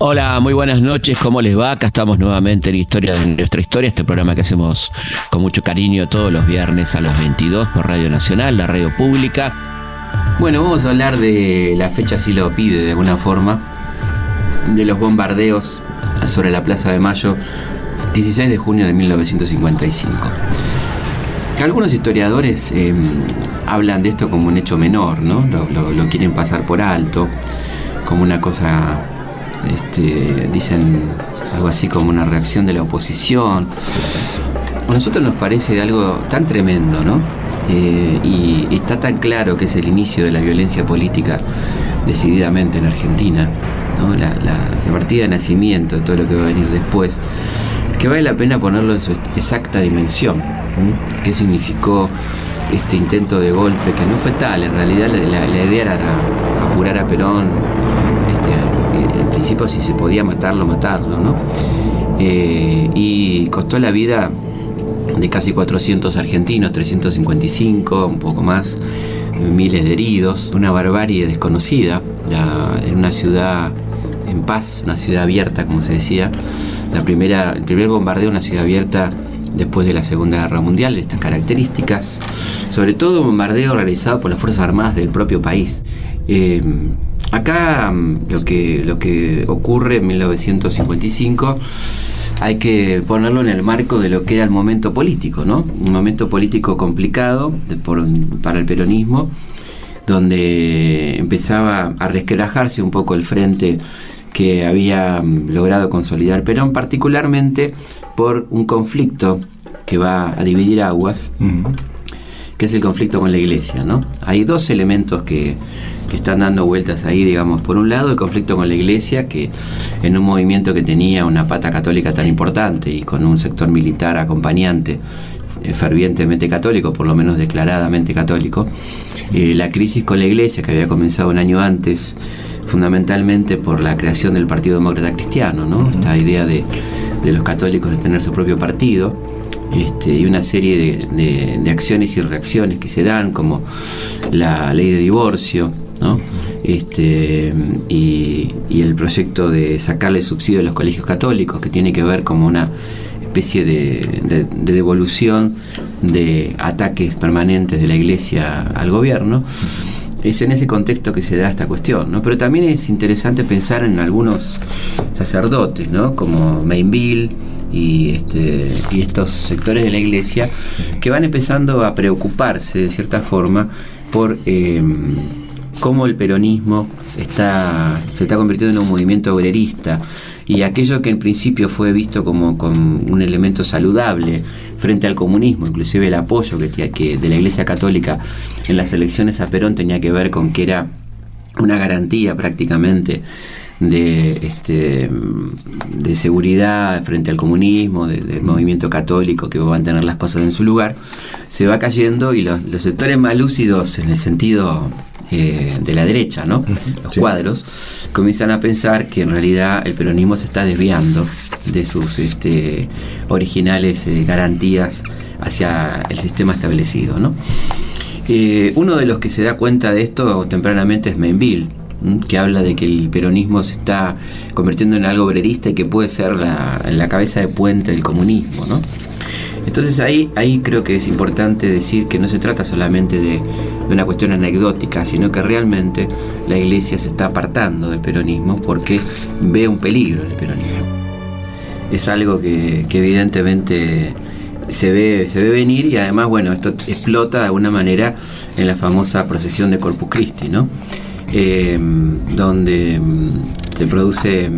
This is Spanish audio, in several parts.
Hola, muy buenas noches, ¿cómo les va? Acá estamos nuevamente en Historia de nuestra historia, este programa que hacemos con mucho cariño todos los viernes a las 22 por Radio Nacional, la radio pública. Bueno, vamos a hablar de la fecha, si lo pide de alguna forma, de los bombardeos sobre la Plaza de Mayo, 16 de junio de 1955. Algunos historiadores eh, hablan de esto como un hecho menor, ¿no? lo quieren pasar por alto, como una cosa este, dicen algo así como una reacción de la oposición. A nosotros nos parece algo tan tremendo, ¿no? Eh, y está tan claro que es el inicio de la violencia política decididamente en Argentina, la, partida de nacimiento todo lo que va a venir después, que vale la pena ponerlo en su exacta dimensión. ¿Qué significó este intento de golpe? Que no fue tal, en realidad la, idea era apurar a Perón, si se podía matarlo, matarlo, ¿no? Eh, y costó la vida de casi 400 argentinos, 355, un poco más, miles de heridos, una barbarie desconocida en una ciudad en paz, una ciudad abierta, como se decía. La primera, el primer bombardeo, una ciudad abierta después de la Segunda Guerra Mundial, de estas características, sobre todo un bombardeo realizado por las Fuerzas Armadas del propio país. Eh, Acá mm, lo que, lo que ocurre en 1955 hay que ponerlo en el marco de lo que era el momento político, ¿no? Un momento político complicado para el peronismo, donde empezaba a resquebrajarse un poco el frente que había mm, logrado consolidar Perón, particularmente por un conflicto que va a dividir aguas, que es el conflicto con la iglesia, ¿no? Hay dos elementos que que están dando vueltas ahí, digamos, por un lado el conflicto con la iglesia, que en un movimiento que tenía una pata católica tan importante y con un sector militar acompañante, eh, fervientemente católico, por lo menos declaradamente católico, eh, la crisis con la iglesia que había comenzado un año antes, fundamentalmente por la creación del Partido Demócrata Cristiano, ¿no? esta idea de, los católicos de tener su propio partido, este, y una serie de, de, acciones y reacciones que se dan, como la ley de divorcio, este, y, el proyecto de sacarle subsidio a los colegios católicos, que tiene que ver como una especie de, devolución de ataques permanentes de la Iglesia al gobierno. Es en ese contexto que se da esta cuestión, Pero también es interesante pensar en algunos sacerdotes, ¿no? Como Mainville y, este, y estos sectores de la iglesia que van empezando a preocuparse de cierta forma por eh, cómo el peronismo está, se está convirtiendo en un movimiento obrerista. Y aquello que en principio fue visto como, un elemento saludable frente al comunismo, inclusive el apoyo que, que de la Iglesia Católica en las elecciones a Perón tenía que ver con que era una garantía prácticamente de, este, de seguridad frente al comunismo, del movimiento católico que va a mantener las cosas en su lugar, se va cayendo y los, los sectores más lúcidos en el sentido eh, de la derecha, ¿no? Los cuadros, comienzan a pensar que en realidad el peronismo se está desviando de sus este, originales eh, garantías hacia el sistema establecido, ¿no? Eh, uno de los que se da cuenta de esto tempranamente es Mainville, que habla de que el peronismo se está convirtiendo en algo obrerista y que puede ser la, la cabeza de puente del comunismo, ¿no? Entonces ahí, ahí creo que es importante decir que no se trata solamente de de una cuestión anecdótica, sino que realmente la iglesia se está apartando del peronismo porque ve un peligro en el peronismo. Es algo que, evidentemente se ve, se ve venir y además, bueno, esto explota de alguna manera en la famosa procesión de Corpus Christi, ¿no? Eh, donde mm, se produce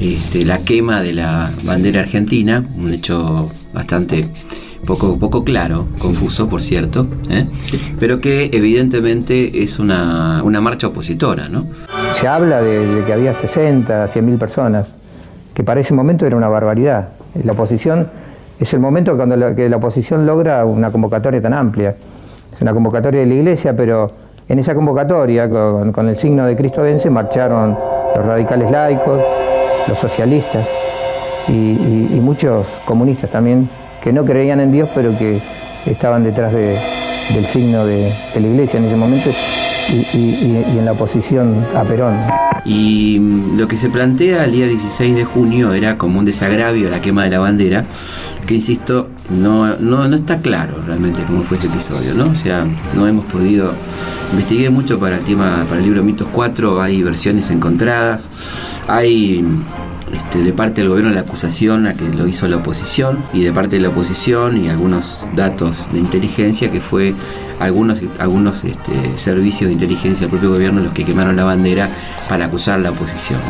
este, la quema de la bandera argentina, un hecho bastante poco, poco claro, confuso por cierto, ¿eh? pero que evidentemente es una, marcha opositora. ¿no? Se habla de, que había 60, 100 mil personas, que para ese momento era una barbaridad. La oposición es el momento cuando la, que la oposición logra una convocatoria tan amplia. Es una convocatoria de la iglesia, pero en esa convocatoria, con, el signo de Cristo vence, marcharon los radicales laicos, los socialistas y muchos comunistas también que no creían en Dios, pero que estaban detrás del signo de, la iglesia en ese momento. Y, en la oposición a Perón. Y mm, lo que se plantea el día 16 de junio era como un desagravio a la quema de la bandera, que insisto, no, no, está claro realmente cómo fue ese episodio, ¿no? O sea, no hemos podido. Investigué mucho para el tema, para el libro Mitos 4, hay versiones encontradas, hay este, de parte del gobierno la acusación a que lo hizo la oposición y de parte de la oposición y algunos datos de inteligencia que fue algunos, algunos este, servicios de inteligencia del propio gobierno los que quemaron la bandera para acusar a la oposición.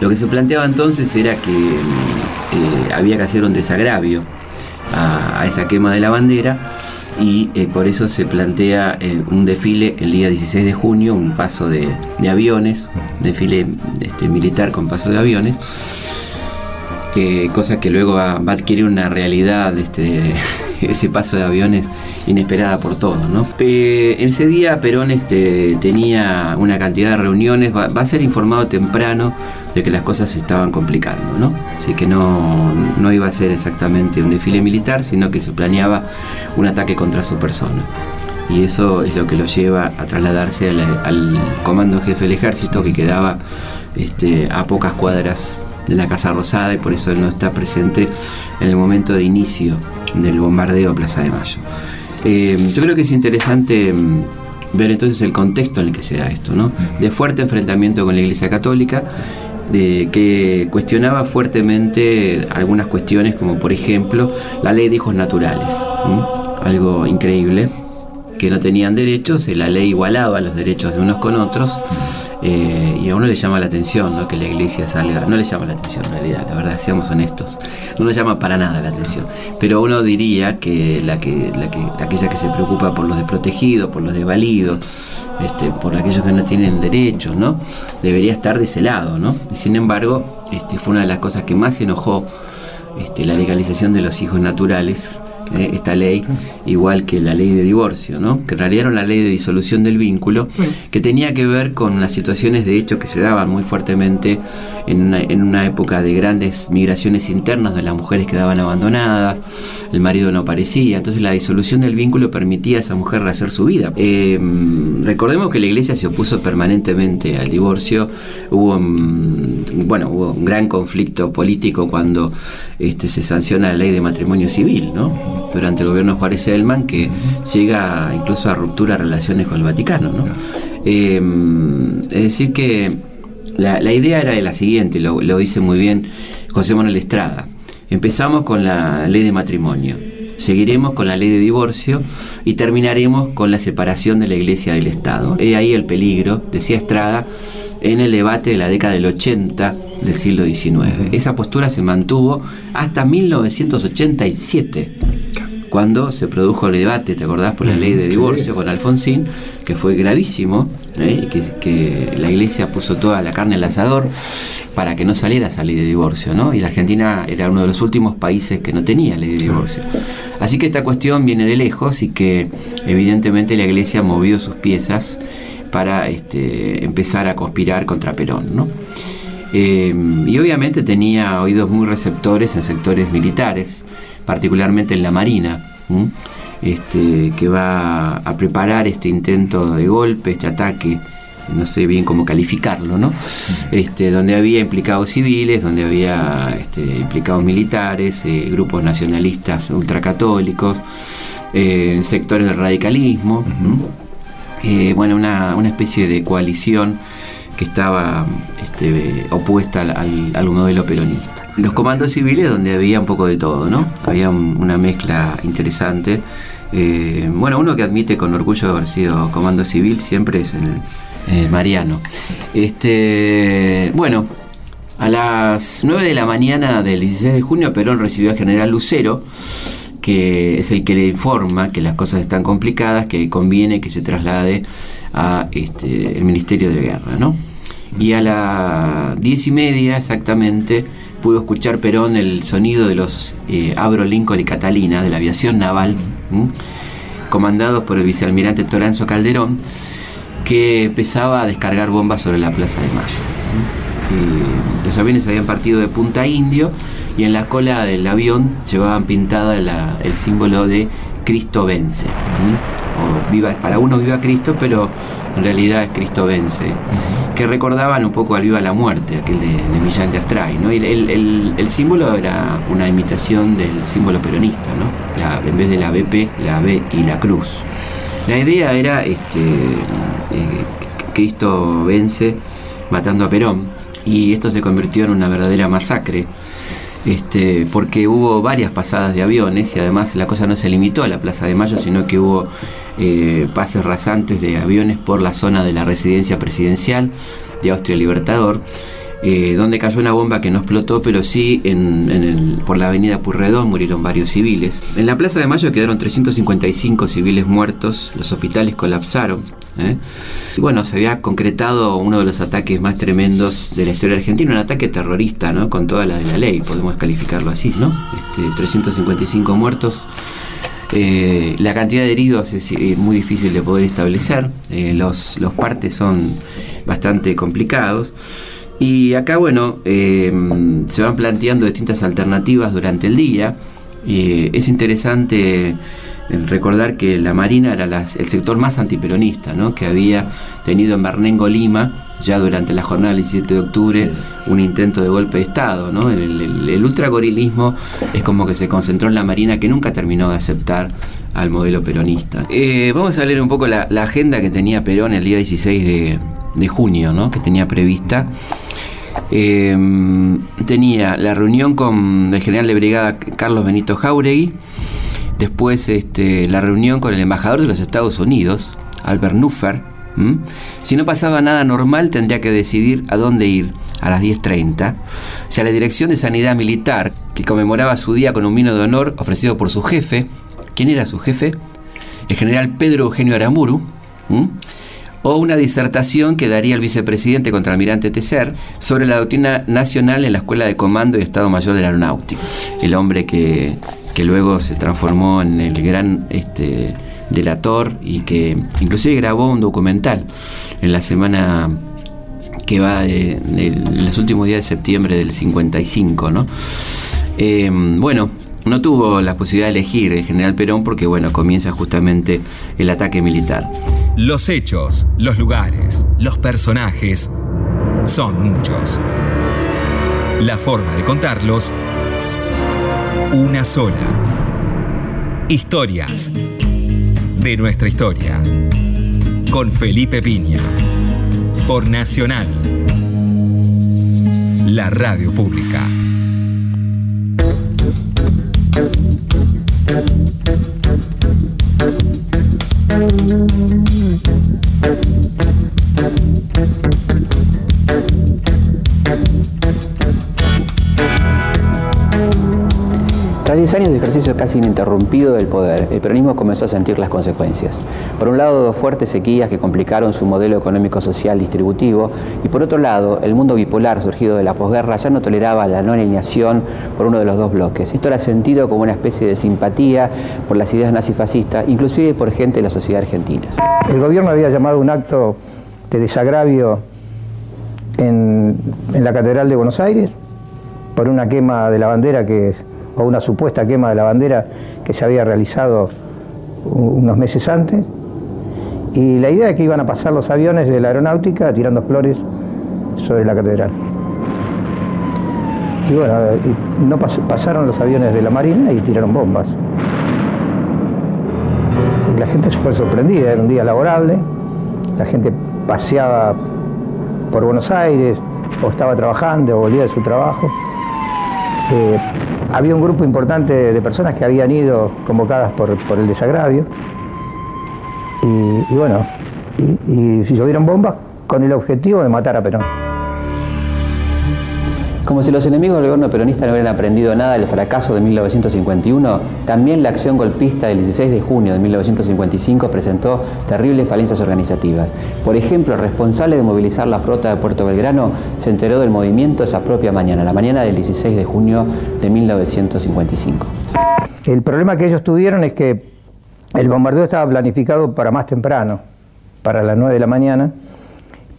Lo que se planteaba entonces era que eh, había que hacer un desagravio a esa quema de la bandera y eh, por eso se plantea eh, un desfile el día 16 de junio, un paso de, aviones, desfile este, militar con paso de aviones, cosa que luego va, a adquirir una realidad, este, ese paso de aviones inesperada por todos. ¿no? en ese día Perón este, tenía una cantidad de reuniones, va, a ser informado temprano de que las cosas se estaban complicando, ¿no? Así que no, no iba a ser exactamente un desfile militar, sino que se planeaba un ataque contra su persona. Y eso es lo que lo lleva a trasladarse al, comando jefe del ejército que quedaba este, a pocas cuadras de la Casa Rosada y por eso no está presente en el momento de inicio del bombardeo a Plaza de Mayo. Eh, yo creo que es interesante mm, ver entonces el contexto en el que se da esto, ¿no? De fuerte enfrentamiento con la Iglesia Católica, de que cuestionaba fuertemente algunas cuestiones como por ejemplo la ley de hijos naturales, algo increíble, que no tenían derechos, la ley igualaba los derechos de unos con otros. Eh, y a uno le llama la atención ¿no? que la iglesia salga, no le llama la atención en realidad, la verdad, seamos honestos, no le llama para nada la atención, pero uno diría que, la que, la que aquella que se preocupa por los desprotegidos, por los desvalidos, este, por aquellos que no tienen derechos, ¿no? Debería estar de ese lado, ¿no? Y sin embargo, este, fue una de las cosas que más enojó este, la legalización de los hijos naturales eh, esta ley, igual que la ley de divorcio, ¿no? que en realidad era la ley de disolución del vínculo, que tenía que ver con las situaciones de hecho que se daban muy fuertemente en una, en una época de grandes migraciones internas, donde las mujeres quedaban abandonadas, el marido no aparecía, entonces la disolución del vínculo permitía a esa mujer rehacer su vida. Eh, recordemos que la iglesia se opuso permanentemente al divorcio, hubo, mm, bueno, hubo un gran conflicto político cuando este, se sanciona la ley de matrimonio civil, ¿no? durante el gobierno de Juárez Selman que llega incluso a ruptura de relaciones con el Vaticano. ¿no? Eh, es decir que la, idea era la siguiente, lo, dice muy bien José Manuel Estrada. Empezamos con la ley de matrimonio, seguiremos con la ley de divorcio y terminaremos con la separación de la iglesia del Estado. He ahí el peligro, decía Estrada, en el debate de la década del 80 del siglo XIX. Esa postura se mantuvo hasta 1987 cuando se produjo el debate, ¿te acordás? Por la ley de divorcio con Alfonsín, que fue gravísimo, ¿eh? que, la iglesia puso toda la carne al asador para que no saliera esa ley de divorcio, ¿no? Y la Argentina era uno de los últimos países que no tenía ley de divorcio. Así que esta cuestión viene de lejos y que evidentemente la iglesia movió sus piezas para este, empezar a conspirar contra Perón, ¿no? Eh, y obviamente tenía oídos muy receptores en sectores militares, particularmente en la Marina, este, que va a preparar este intento de golpe, este ataque, no sé bien cómo calificarlo, ¿no? Este, donde había implicados civiles, donde había implicados militares, eh, grupos nacionalistas ultracatólicos, eh, sectores del radicalismo, bueno, una, una, especie de coalición que estaba este, opuesta al, al modelo peronista los comandos civiles donde había un poco de todo, ¿no? Había una mezcla interesante. Eh, bueno, uno que admite con orgullo haber sido comando civil siempre es el eh, Mariano. Este, bueno, a las 9 de la mañana del 16 de junio Perón recibió al general Lucero, que es el que le informa que las cosas están complicadas, que conviene que se traslade a este, Ministerio de Guerra, ¿no? Y a las diez y media exactamente pudo escuchar Perón el sonido de los eh, Abro Lincoln y Catalina de la aviación naval, comandados por el vicealmirante Toranzo Calderón, que empezaba a descargar bombas sobre la Plaza de Mayo. Eh, los aviones habían partido de Punta Indio y en la cola del avión llevaban pintada el símbolo de Cristo vence. o viva, para uno viva Cristo, pero en realidad es Cristo vence, que recordaban un poco al Viva la Muerte, aquel de, de Millán de Astray. ¿no? el, símbolo era una imitación del símbolo peronista, ¿no? en vez de la BP, la B y la cruz. La idea era este, eh, Cristo vence matando a Perón y esto se convirtió en una verdadera masacre. Este, porque hubo varias pasadas de aviones y además la cosa no se limitó a la Plaza de Mayo, sino que hubo eh, pases rasantes de aviones por la zona de la residencia presidencial de Austria Libertador. Eh, donde cayó una bomba que no explotó, pero sí en, por la avenida Purredón murieron varios civiles. En la Plaza de Mayo quedaron 355 civiles muertos, los hospitales colapsaron. ¿eh? Y bueno, se había concretado uno de los ataques más tremendos de la historia argentina, un ataque terrorista, ¿no? con toda la de la ley, podemos calificarlo así, ¿no? Este, 355 muertos. Eh, la cantidad de heridos es, muy difícil de poder establecer, los, los partes son bastante complicados. Y acá, bueno, em, se van planteando distintas alternativas durante el día. es interesante eh, recordar que la Marina era el sector más antiperonista, ¿no? que había tenido en Bernengo, Lima, ya durante la jornada del 17 de octubre, un intento de golpe de Estado. ¿no? El, ultragorilismo es como que se concentró en la Marina, que nunca terminó de aceptar al modelo peronista. Eh, vamos a leer un poco la, agenda que tenía Perón el día 16 de, de junio, ¿no? que tenía prevista. Em, tenía la reunión con el general de brigada Carlos Benito Jauregui, después este, la reunión con el embajador de los Estados Unidos, Albert Nuffer. Si no pasaba nada normal, tendría que decidir a dónde ir a las 10.30. O sea, la Dirección de Sanidad Militar, que conmemoraba su día con un vino de honor ofrecido por su jefe. ¿Quién era su jefe? El general Pedro Eugenio Aramuru o una disertación que daría el vicepresidente contra almirante Tesser sobre la doctrina nacional en la Escuela de Comando y Estado Mayor de la Aeronáutica. El hombre que, luego se transformó en el gran este, delator y que inclusive grabó un documental en la semana que va en los últimos días de septiembre del 55, ¿no? Eh, bueno, no tuvo la posibilidad de elegir el general Perón porque, bueno, comienza justamente el ataque militar. Los hechos, los lugares, los personajes son muchos. La forma de contarlos, una sola. Historias de nuestra historia. Con Felipe Piña. Por Nacional. La radio pública. 10 años de ejercicio casi ininterrumpido del poder, el peronismo comenzó a sentir las consecuencias. Por un lado, dos fuertes sequías que complicaron su modelo económico-social distributivo, y por otro lado, el mundo bipolar surgido de la posguerra ya no toleraba la no alineación por uno de los dos bloques. Esto era sentido como una especie de simpatía por las ideas nazifascistas, inclusive por gente de la sociedad argentina. El gobierno había llamado un acto de desagravio en, en la Catedral de Buenos Aires por una quema de la bandera que o una supuesta quema de la bandera que se había realizado unos meses antes. Y la idea es que iban a pasar los aviones de la aeronáutica tirando flores sobre la catedral. Y bueno, no pasaron los aviones de la Marina y tiraron bombas. La gente se fue sorprendida, era un día laborable, la gente paseaba por Buenos Aires o estaba trabajando o volvía de su trabajo. Eh, había un grupo importante de personas que habían ido convocadas por, el desagravio. Y, bueno, y, y llovieron bombas con el objetivo de matar a Perón. Como si los enemigos del gobierno peronista no hubieran aprendido nada del fracaso de 1951, también la acción golpista del 16 de junio de 1955 presentó terribles falencias organizativas. Por ejemplo, el responsable de movilizar la flota de Puerto Belgrano se enteró del movimiento esa propia mañana, la mañana del 16 de junio de 1955. El problema que ellos tuvieron es que el bombardeo estaba planificado para más temprano, para las 9 de la mañana,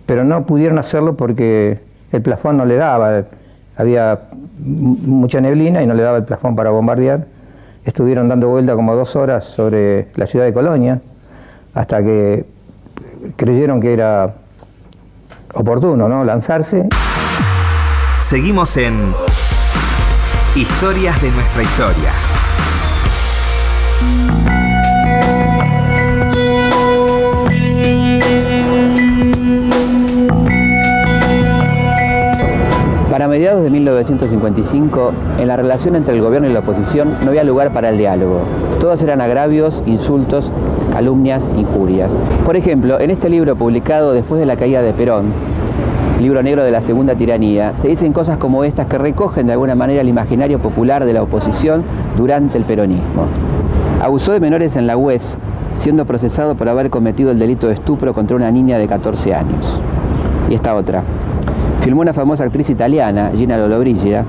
pero no pudieron hacerlo porque el plafón no le daba había mucha neblina y no le daba el plafón para bombardear. Estuvieron dando vuelta como dos horas sobre la ciudad de Colonia, hasta que creyeron que era oportuno ¿no? lanzarse. Seguimos en Historias de nuestra historia. Mediados de 1955, en la relación entre el gobierno y la oposición no había lugar para el diálogo. Todos eran agravios, insultos, calumnias, injurias. Por ejemplo, en este libro publicado después de la caída de Perón, libro negro de la segunda tiranía, se dicen cosas como estas que recogen de alguna manera el imaginario popular de la oposición durante el peronismo. Abusó de menores en la UES, siendo procesado por haber cometido el delito de estupro contra una niña de 14 años. Y esta otra filmó una famosa actriz italiana, Gina Lollobrigida,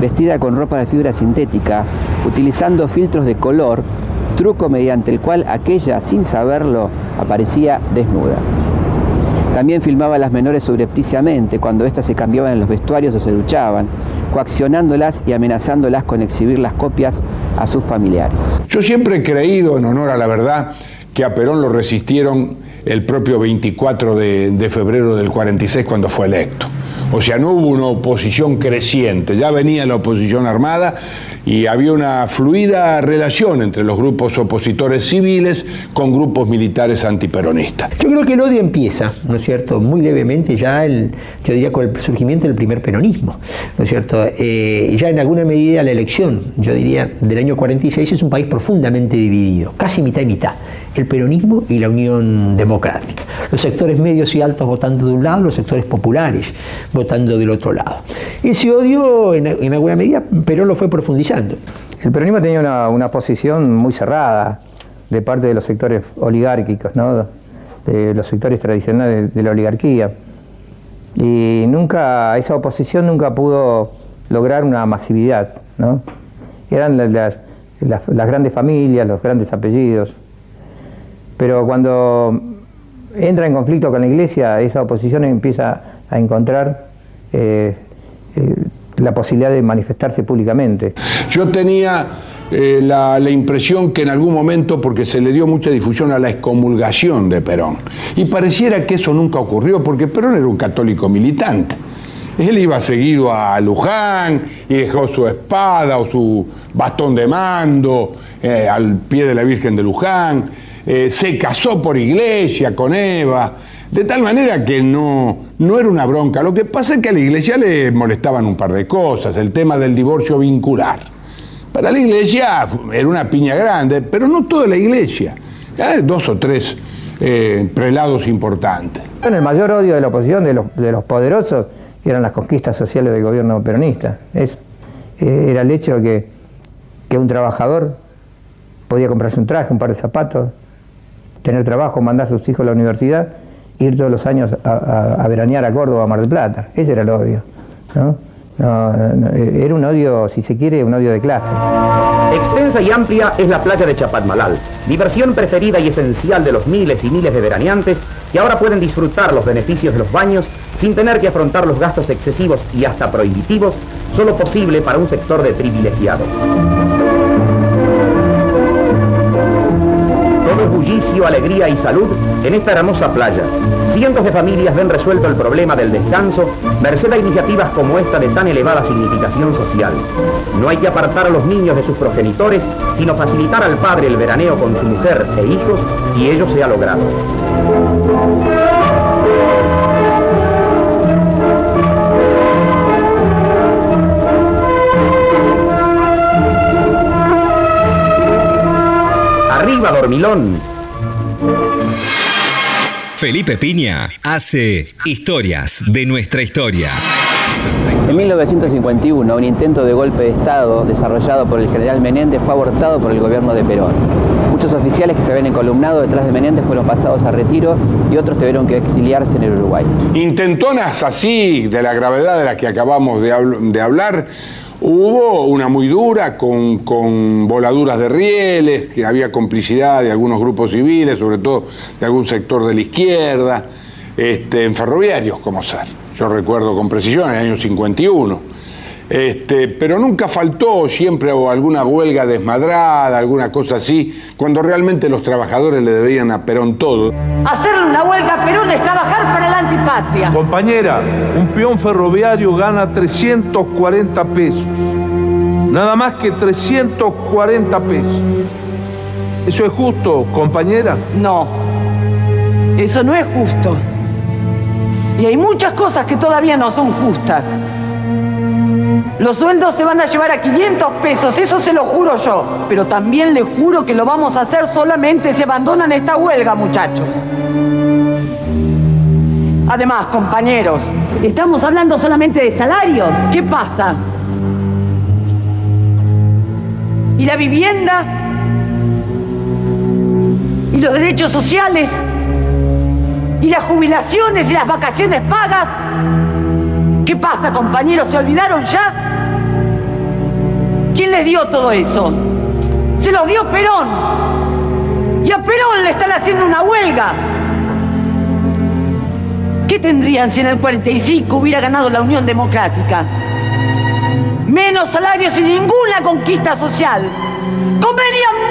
vestida con ropa de fibra sintética, utilizando filtros de color, truco mediante el cual aquella, sin saberlo, aparecía desnuda. También filmaba a las menores subrepticiamente cuando éstas se cambiaban en los vestuarios o se duchaban, coaccionándolas y amenazándolas con exhibir las copias a sus familiares. Yo siempre he creído, en honor a la verdad, que a Perón lo resistieron el propio 24 de, febrero del 46 cuando fue electo. O sea, no hubo una oposición creciente, ya venía la oposición armada y había una fluida relación entre los grupos opositores civiles con grupos militares antiperonistas. Yo creo que el odio empieza, ¿no es cierto?, muy levemente ya, el, yo diría, con el surgimiento del primer peronismo, ¿no es cierto? Eh, ya en alguna medida la elección, yo diría, del año 46 es un país profundamente dividido, casi mitad y mitad el peronismo y la Unión Democrática. Los sectores medios y altos votando de un lado, los sectores populares votando del otro lado. Ese odio, en, alguna medida, Perón lo fue profundizando. El peronismo tenía una, posición muy cerrada de parte de los sectores oligárquicos, ¿no? de los sectores tradicionales de la oligarquía. Y nunca, esa oposición nunca pudo lograr una masividad. ¿no? Eran las, las grandes familias, los grandes apellidos. Pero cuando entra en conflicto con la Iglesia, esa oposición empieza a encontrar eh, eh, la posibilidad de manifestarse públicamente. Yo tenía eh, la, la, impresión que en algún momento, porque se le dio mucha difusión a la excomulgación de Perón, y pareciera que eso nunca ocurrió, porque Perón era un católico militante. Él iba seguido a Luján y dejó su espada o su bastón de mando al pie de la Virgen de Luján. Eh, se casó por iglesia con Eva, de tal manera que no, no era una bronca. Lo que pasa es que a la iglesia le molestaban un par de cosas, el tema del divorcio vincular. Para la iglesia era una piña grande, pero no toda la iglesia, dos o tres eh, prelados importantes. Bueno, el mayor odio de la oposición, de los, de los poderosos, eran las conquistas sociales del gobierno peronista. Es, eh, era el hecho de que, que un trabajador podía comprarse un traje, un par de zapatos, tener trabajo, mandar a sus hijos a la universidad, ir todos los años a, veranear a Córdoba, a Mar del Plata. Ese era el odio. ¿no? era un odio, si se quiere, un odio de clase. Extensa y amplia es la playa de Chapatmalal, diversión preferida y esencial de los miles y miles de veraneantes que ahora pueden disfrutar los beneficios de los baños sin tener que afrontar los gastos excesivos y hasta prohibitivos, solo posible para un sector de privilegiados. Bullicio, alegría y salud en esta hermosa playa. Cientos de familias ven resuelto el problema del descanso merced a iniciativas como esta de tan elevada significación social. No hay que apartar a los niños de sus progenitores, sino facilitar al padre el veraneo con su mujer e hijos y ello se ha logrado. Arriba, dormilón. Felipe Piña hace historias de nuestra historia. En 1951, un intento de golpe de Estado desarrollado por el general Menéndez fue abortado por el gobierno de Perón. Muchos oficiales que se habían encolumnado detrás de Menéndez fueron pasados a retiro y otros tuvieron que exiliarse en el Uruguay. Intentonas así, de la gravedad de la que acabamos de, hablar, Hubo una muy dura con, voladuras de rieles, que había complicidad de algunos grupos civiles, sobre todo de algún sector de la izquierda, este, en ferroviarios como ser. Yo recuerdo con precisión, en el año 51. Este, pero nunca faltó siempre alguna huelga desmadrada, alguna cosa así, cuando realmente los trabajadores le debían a Perón todo. Hacerle una huelga a Perón es trabajar para la antipatria. Compañera, un peón ferroviario gana 340 pesos. Nada más que 340 pesos. ¿Eso es justo, compañera? No, eso no es justo. Y hay muchas cosas que todavía no son justas. Los sueldos se van a llevar a 500 pesos, eso se lo juro yo. Pero también le juro que lo vamos a hacer solamente si abandonan esta huelga, muchachos. Además, compañeros, estamos hablando solamente de salarios. ¿Qué pasa? ¿Y la vivienda? ¿Y los derechos sociales? ¿Y las jubilaciones y las vacaciones pagas? ¿Qué pasa, compañeros? ¿Se olvidaron ya? ¿Quién les dio todo eso? Se los dio Perón. Y a Perón le están haciendo una huelga. ¿Qué tendrían si en el 45 hubiera ganado la Unión Democrática? Menos salarios y ninguna conquista social.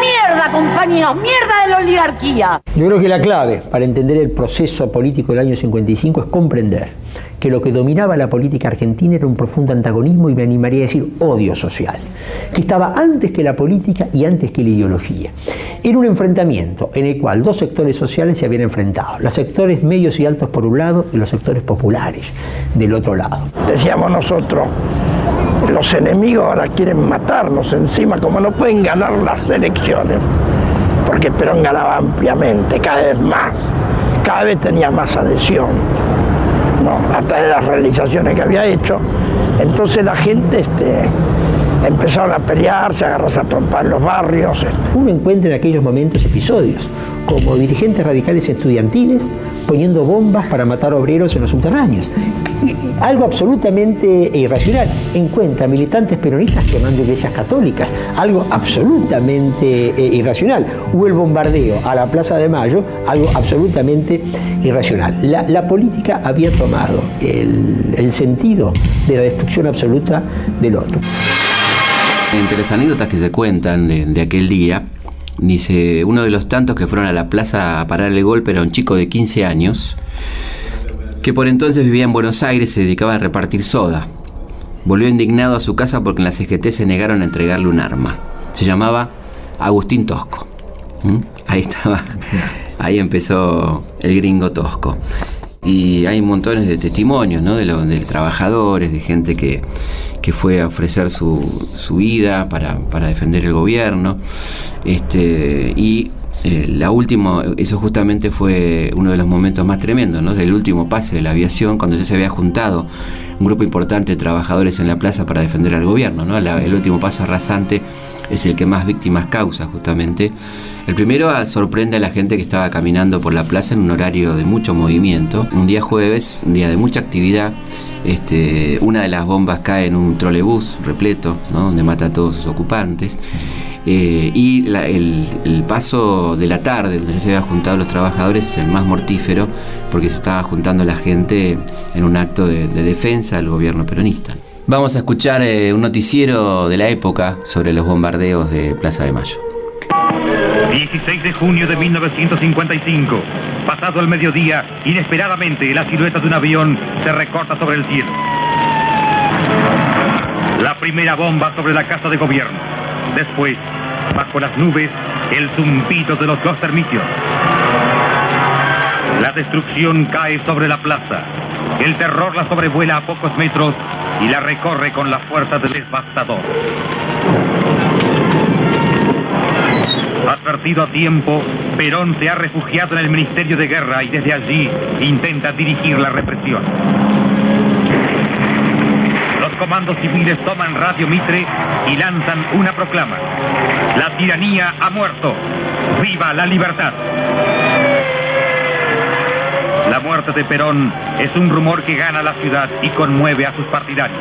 Mierda, compañeros, mierda de la oligarquía. Yo creo que la clave para entender el proceso político del año 55 es comprender que lo que dominaba la política argentina era un profundo antagonismo y me animaría a decir odio social, que estaba antes que la política y antes que la ideología. Era un enfrentamiento en el cual dos sectores sociales se habían enfrentado, los sectores medios y altos por un lado y los sectores populares del otro lado. Decíamos nosotros, los enemigos ahora quieren matarnos encima, como no pueden ganar las elecciones, porque Perón ganaba ampliamente, cada vez más, cada vez tenía más adhesión, ¿no? hasta de las realizaciones que había hecho. Entonces la gente este, empezaron a pelearse, a agarrarse a trompar en los barrios. Uno encuentra en aquellos momentos episodios, como dirigentes radicales estudiantiles poniendo bombas para matar obreros en los subterráneos. Algo absolutamente irracional. Encuentra militantes peronistas quemando iglesias católicas. Algo absolutamente eh, irracional. Hubo el bombardeo a la Plaza de Mayo, algo absolutamente irracional. La, política había tomado el, sentido de la destrucción absoluta del otro. Entre las anécdotas que se cuentan de aquel día, Dice, uno de los tantos que fueron a la plaza a parar el golpe era un chico de 15 años, que por entonces vivía en Buenos Aires se dedicaba a repartir soda. Volvió indignado a su casa porque en la CGT se negaron a entregarle un arma. Se llamaba Agustín Tosco. ¿Mm? Ahí estaba. Ahí empezó el gringo Tosco. Y hay montones de testimonios, ¿no? De, de trabajadores, de gente que, que fue a ofrecer su, su vida para, para, defender el gobierno. Este, y eh, la última, eso justamente fue uno de los momentos más tremendos, ¿no? Del último pase de la aviación, cuando ya se había juntado un grupo importante de trabajadores en la plaza para defender al gobierno, ¿no? el último paso rasante es el que más víctimas causa, justamente. El primero ah, sorprende a la gente que estaba caminando por la plaza en un horario de mucho movimiento, un día jueves, un día de mucha actividad este, una de las bombas cae en un trolebús repleto, donde mata a todos sus ocupantes. Eh, y el, paso de la tarde, donde se habían juntado los trabajadores, es el más mortífero porque se estaba juntando la gente en un acto de, defensa del gobierno peronista. Vamos a escuchar eh, un noticiero de la época sobre los bombardeos de Plaza de Mayo. 16 de junio de 1955. Pasado el mediodía, inesperadamente la silueta de un avión se recorta sobre el cielo. La primera bomba sobre la casa de gobierno. Después, bajo las nubes, el zumbido de los dos termitios. La destrucción cae sobre la plaza. El terror la sobrevuela a pocos metros y la recorre con la fuerza del devastador. Advertido a tiempo, Perón se ha refugiado en el Ministerio de Guerra y desde allí intenta dirigir la represión. Los comandos civiles toman Radio Mitre y lanzan una proclama. La tiranía ha muerto. ¡Viva la libertad! La muerte de Perón es un rumor que gana la ciudad y conmueve a sus partidarios.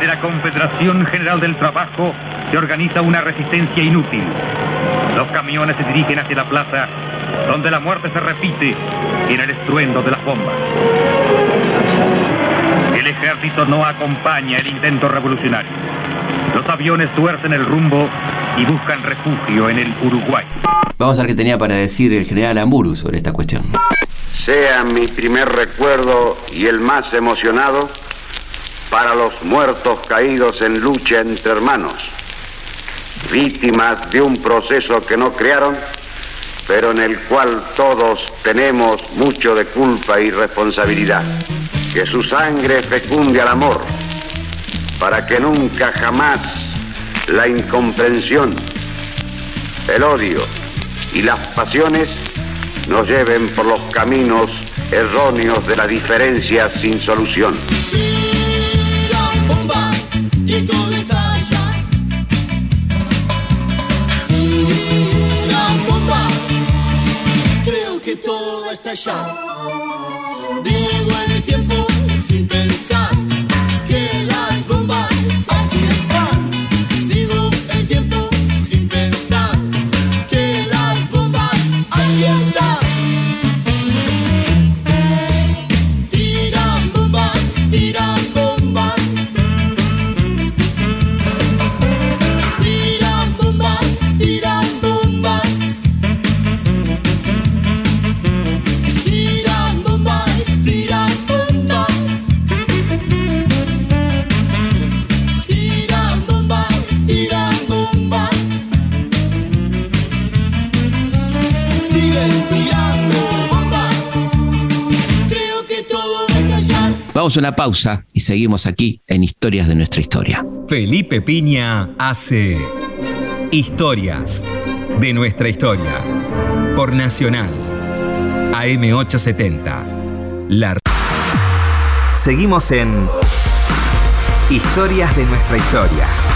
Desde la Confederación General del Trabajo se organiza una resistencia inútil. Los camiones se dirigen hacia la plaza, donde la muerte se repite en el estruendo de las bombas. El ejército no acompaña el intento revolucionario. Los aviones tuercen el rumbo y buscan refugio en el Uruguay. Vamos a ver qué tenía para decir el general Amburu sobre esta cuestión. Sea mi primer recuerdo y el más emocionado para los muertos caídos en lucha entre hermanos, víctimas de un proceso que no crearon, pero en el cual todos tenemos mucho de culpa y responsabilidad. Que su sangre fecunde al amor, para que nunca jamás la incomprensión, el odio y las pasiones nos lleven por los caminos erróneos de la diferencia sin solución. Que todo va a estallar. Vamos a una pausa y seguimos aquí en Historias de nuestra historia. Felipe Piña hace Historias de nuestra historia por Nacional AM870. La Seguimos en Historias de nuestra historia.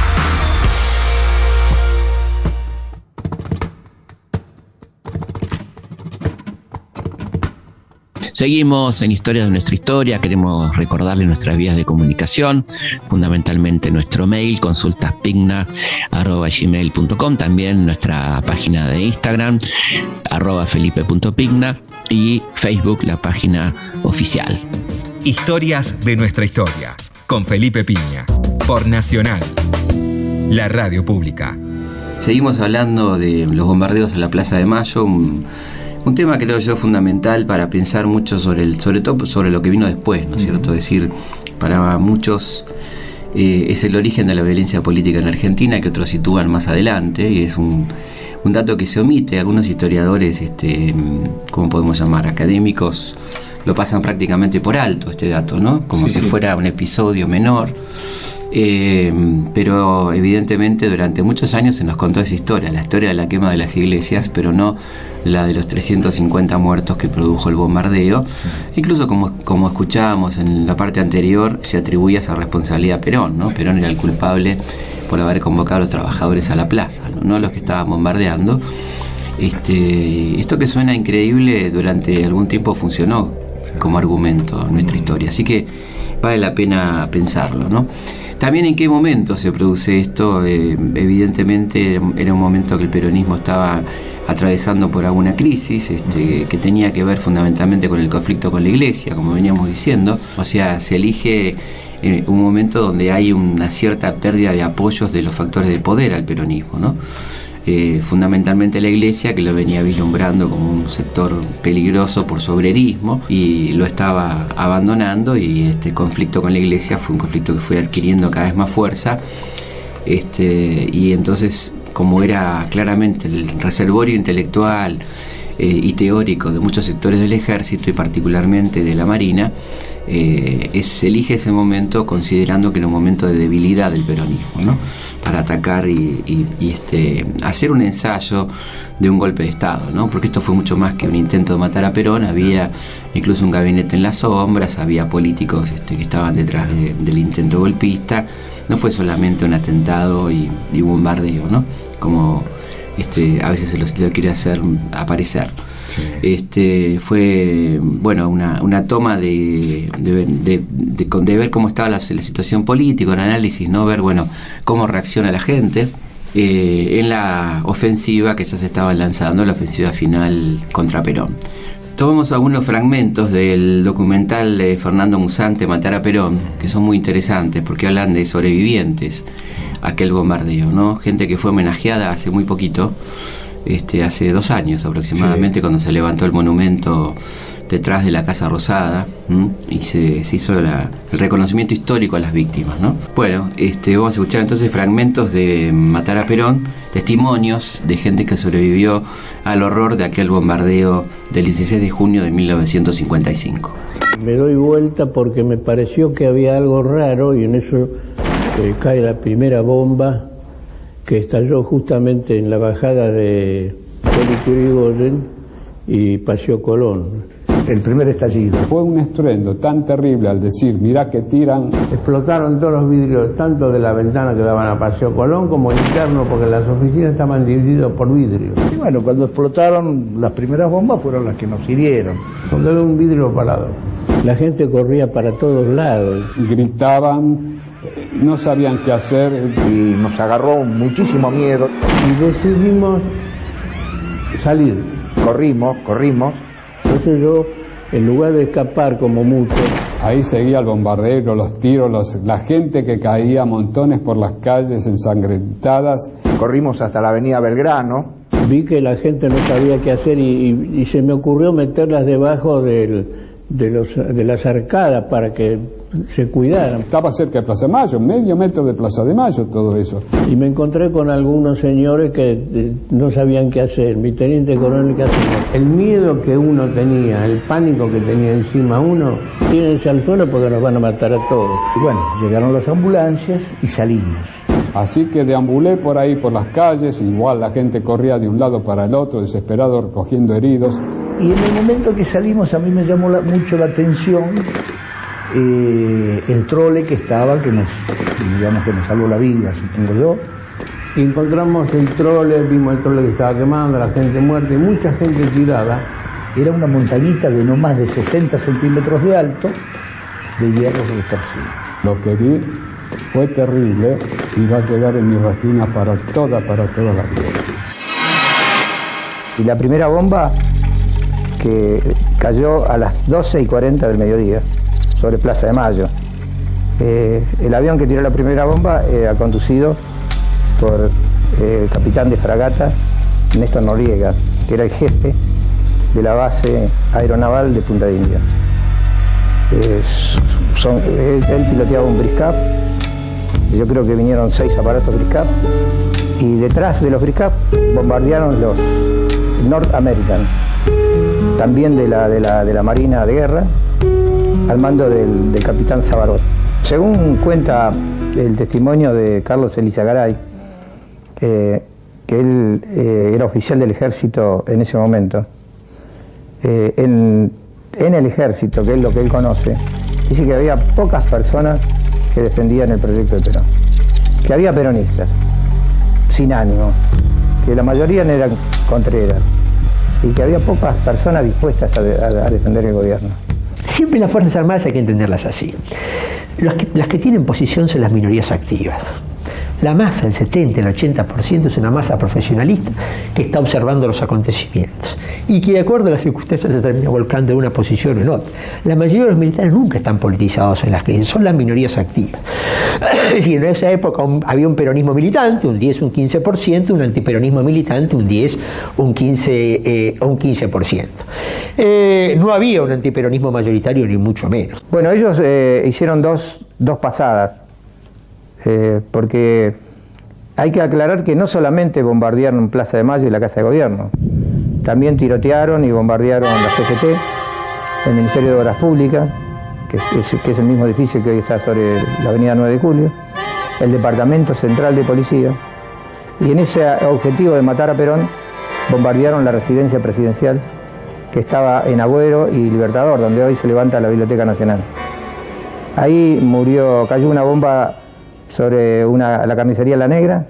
Seguimos en Historias de nuestra historia, queremos recordarle nuestras vías de comunicación, fundamentalmente nuestro mail, consultaspigna.gmail.com, también nuestra página de Instagram, arroba felipe.pigna y Facebook, la página oficial. Historias de nuestra historia con Felipe Piña por Nacional, la radio pública. Seguimos hablando de los bombardeos a la Plaza de Mayo, un, un tema creo yo fundamental para pensar mucho sobre el, sobre todo sobre lo que vino después, ¿no es cierto? Es decir, para muchos eh, es el origen de la violencia política en Argentina, que otros sitúan más adelante, y es un, un dato que se omite. Algunos historiadores, este, ¿cómo podemos llamar? Académicos, lo pasan prácticamente por alto este dato, ¿no? Como Sí, si sí. fuera un episodio menor. Eh, pero evidentemente durante muchos años se nos contó esa historia, la historia de la quema de las iglesias, pero no la de los 350 muertos que produjo el bombardeo. Incluso como, como escuchábamos en la parte anterior, se atribuía esa responsabilidad a Perón, ¿no? Perón era el culpable por haber convocado a los trabajadores a la plaza, no, los que estaban bombardeando. Este, esto que suena increíble durante algún tiempo funcionó como argumento en nuestra historia, así que vale la pena pensarlo, ¿no? También en qué momento se produce esto, Eh, evidentemente era un momento que el peronismo estaba atravesando por alguna crisis este, que tenía que ver fundamentalmente con el conflicto con la iglesia, como veníamos diciendo, o sea, se elige eh, un momento donde hay una cierta pérdida de apoyos de los factores de poder al peronismo, ¿no? Eh, fundamentalmente la iglesia que lo venía vislumbrando como un sector peligroso por su y lo estaba abandonando y este conflicto con la iglesia fue un conflicto que fue adquiriendo cada vez más fuerza. Este, y entonces como era claramente el reservorio intelectual eh, y teórico de muchos sectores del ejército y particularmente de la marina, eh, es- se elige ese momento considerando que era un momento de debilidad del peronismo, ¿no? para atacar y, y- este, hacer un ensayo de un golpe de Estado, ¿no? porque esto fue mucho más que un intento de matar a Perón, había incluso un gabinete en las sombras, había políticos este, que estaban detrás de- del intento golpista, no fue solamente un atentado y, y un bombardeo, ¿no? como este, a veces se lo quiere hacer aparecer. Este, fue bueno una, toma de, de, de- ver cómo estaba la, situación política, un análisis, ¿no? ver bueno cómo reacciona la gente eh, en la ofensiva que ya se estaba lanzando, la ofensiva final contra Perón. Tomamos algunos fragmentos del documental de Fernando Musante, Matar a Perón, que son muy interesantes porque hablan de sobrevivientes aquel bombardeo, ¿no? Gente que fue homenajeada hace muy poquito, este, hace dos años aproximadamente, cuando se levantó el monumento detrás de la Casa Rosada ¿m? y se, se hizo la- el reconocimiento histórico a las víctimas. ¿no? Bueno, este, vamos a escuchar entonces fragmentos de Matar a Perón, testimonios de gente que sobrevivió al horror de aquel bombardeo del 16 de junio de 1955. Me doy vuelta porque me pareció que había algo raro y en eso eh, cae la primera bomba que estalló justamente en la bajada de Urigoyen y Paseo Colón. El primer estallido. Fue un estruendo tan terrible al decir, mirá que tiran. Explotaron todos los vidrios, tanto de la ventana que daban a Paseo Colón como interno, porque las oficinas estaban divididas por vidrio. Y bueno, cuando explotaron las primeras bombas fueron las que nos hirieron. Cuando había un vidrio parado. La gente corría para todos lados. Gritaban, no sabían qué hacer. Y nos agarró muchísimo miedo. Y decidimos salir. Corrimos, corrimos. Entonces yo, en lugar de escapar como mucho, Ahí seguía el bombardeo, los tiros, los- la gente que caía montones por las calles ensangrentadas. Corrimos hasta la avenida Belgrano. vi que la gente no sabía qué hacer y se me ocurrió meterlas debajo del- de, los, de las arcadas para que se cuidaran. Estaba cerca de Plaza de Mayo, medio metro de Plaza de Mayo, todo eso. Y me encontré con algunos señores que eh, no sabían qué hacer. Mi teniente coronel, ¿qué hacemos? El miedo que uno tenía, el pánico que tenía encima uno, tírense al suelo porque nos van a matar a todos. Y bueno, llegaron las ambulancias y salimos. Así que deambulé por ahí, por las calles, igual la gente corría de un lado para el otro, desesperado, recogiendo heridos. Y en el momento que salimos a mí me llamó la- mucho la atención eh, el trole que estaba, que nos, digamos que nos salvó la vida, supongo yo. Y encontramos el trole, vimos el trole que estaba quemando, la gente muerta y mucha gente tirada. Era una montañita de no más de 60 centímetros de alto, de hierros retorcidos. Lo que vi fue terrible y va a quedar en mi retina para toda, para toda la vida. Y la primera bomba que cayó a las 12 y 40 del mediodía sobre Plaza de Mayo. Eh, el avión que tiró la primera bomba era conducido por eh, el capitán de fragata Néstor Noriega, que era el jefe de la base aeronaval de Punta de India. Eh, son- él piloteaba un Briscap, yo creo que vinieron seis aparatos Briscap, y detrás de los Briscap bombardearon los North American, también de la, de la, de la Marina de Guerra, al mando del, capitán Sabarot. Según cuenta el testimonio de Carlos Elizagaray, eh, que él eh, era oficial del ejército en ese momento, eh, en, en el ejército, que es lo que él conoce, dice que había pocas personas que defendían el proyecto de Perón, que había peronistas, sin ánimo, que la mayoría no eran contreras, y que había pocas personas dispuestas a, de- a- a defender el gobierno. Siempre las Fuerzas Armadas hay que entenderlas así. Las que tienen posición son las minorías activas. La masa, el 70, el 80% es una masa profesionalista que está observando los acontecimientos y que de acuerdo a las circunstancias se termina volcando en una posición o en otra. La mayoría de los militares nunca están politizados en las crisis, son las minorías activas. Es decir, en esa época había un peronismo militante, un 10, un 15%, un antiperonismo militante, un 10, un 15, eh, un 15%. Eh, no había un antiperonismo mayoritario ni mucho menos. Bueno, ellos eh, hicieron dos, dos pasadas, eh, porque hay que aclarar que no solamente bombardearon Plaza de Mayo y la Casa de Gobierno, también tirotearon y bombardearon la CGT, el Ministerio de Obras Públicas, que es, que es el mismo edificio que hoy está sobre la Avenida 9 de Julio, el Departamento Central de Policía, y en ese objetivo de matar a Perón, bombardearon la residencia presidencial que estaba en Agüero y Libertador, donde hoy se levanta la Biblioteca Nacional. Ahí murió, cayó una bomba sobre una, la carnicería La Negra,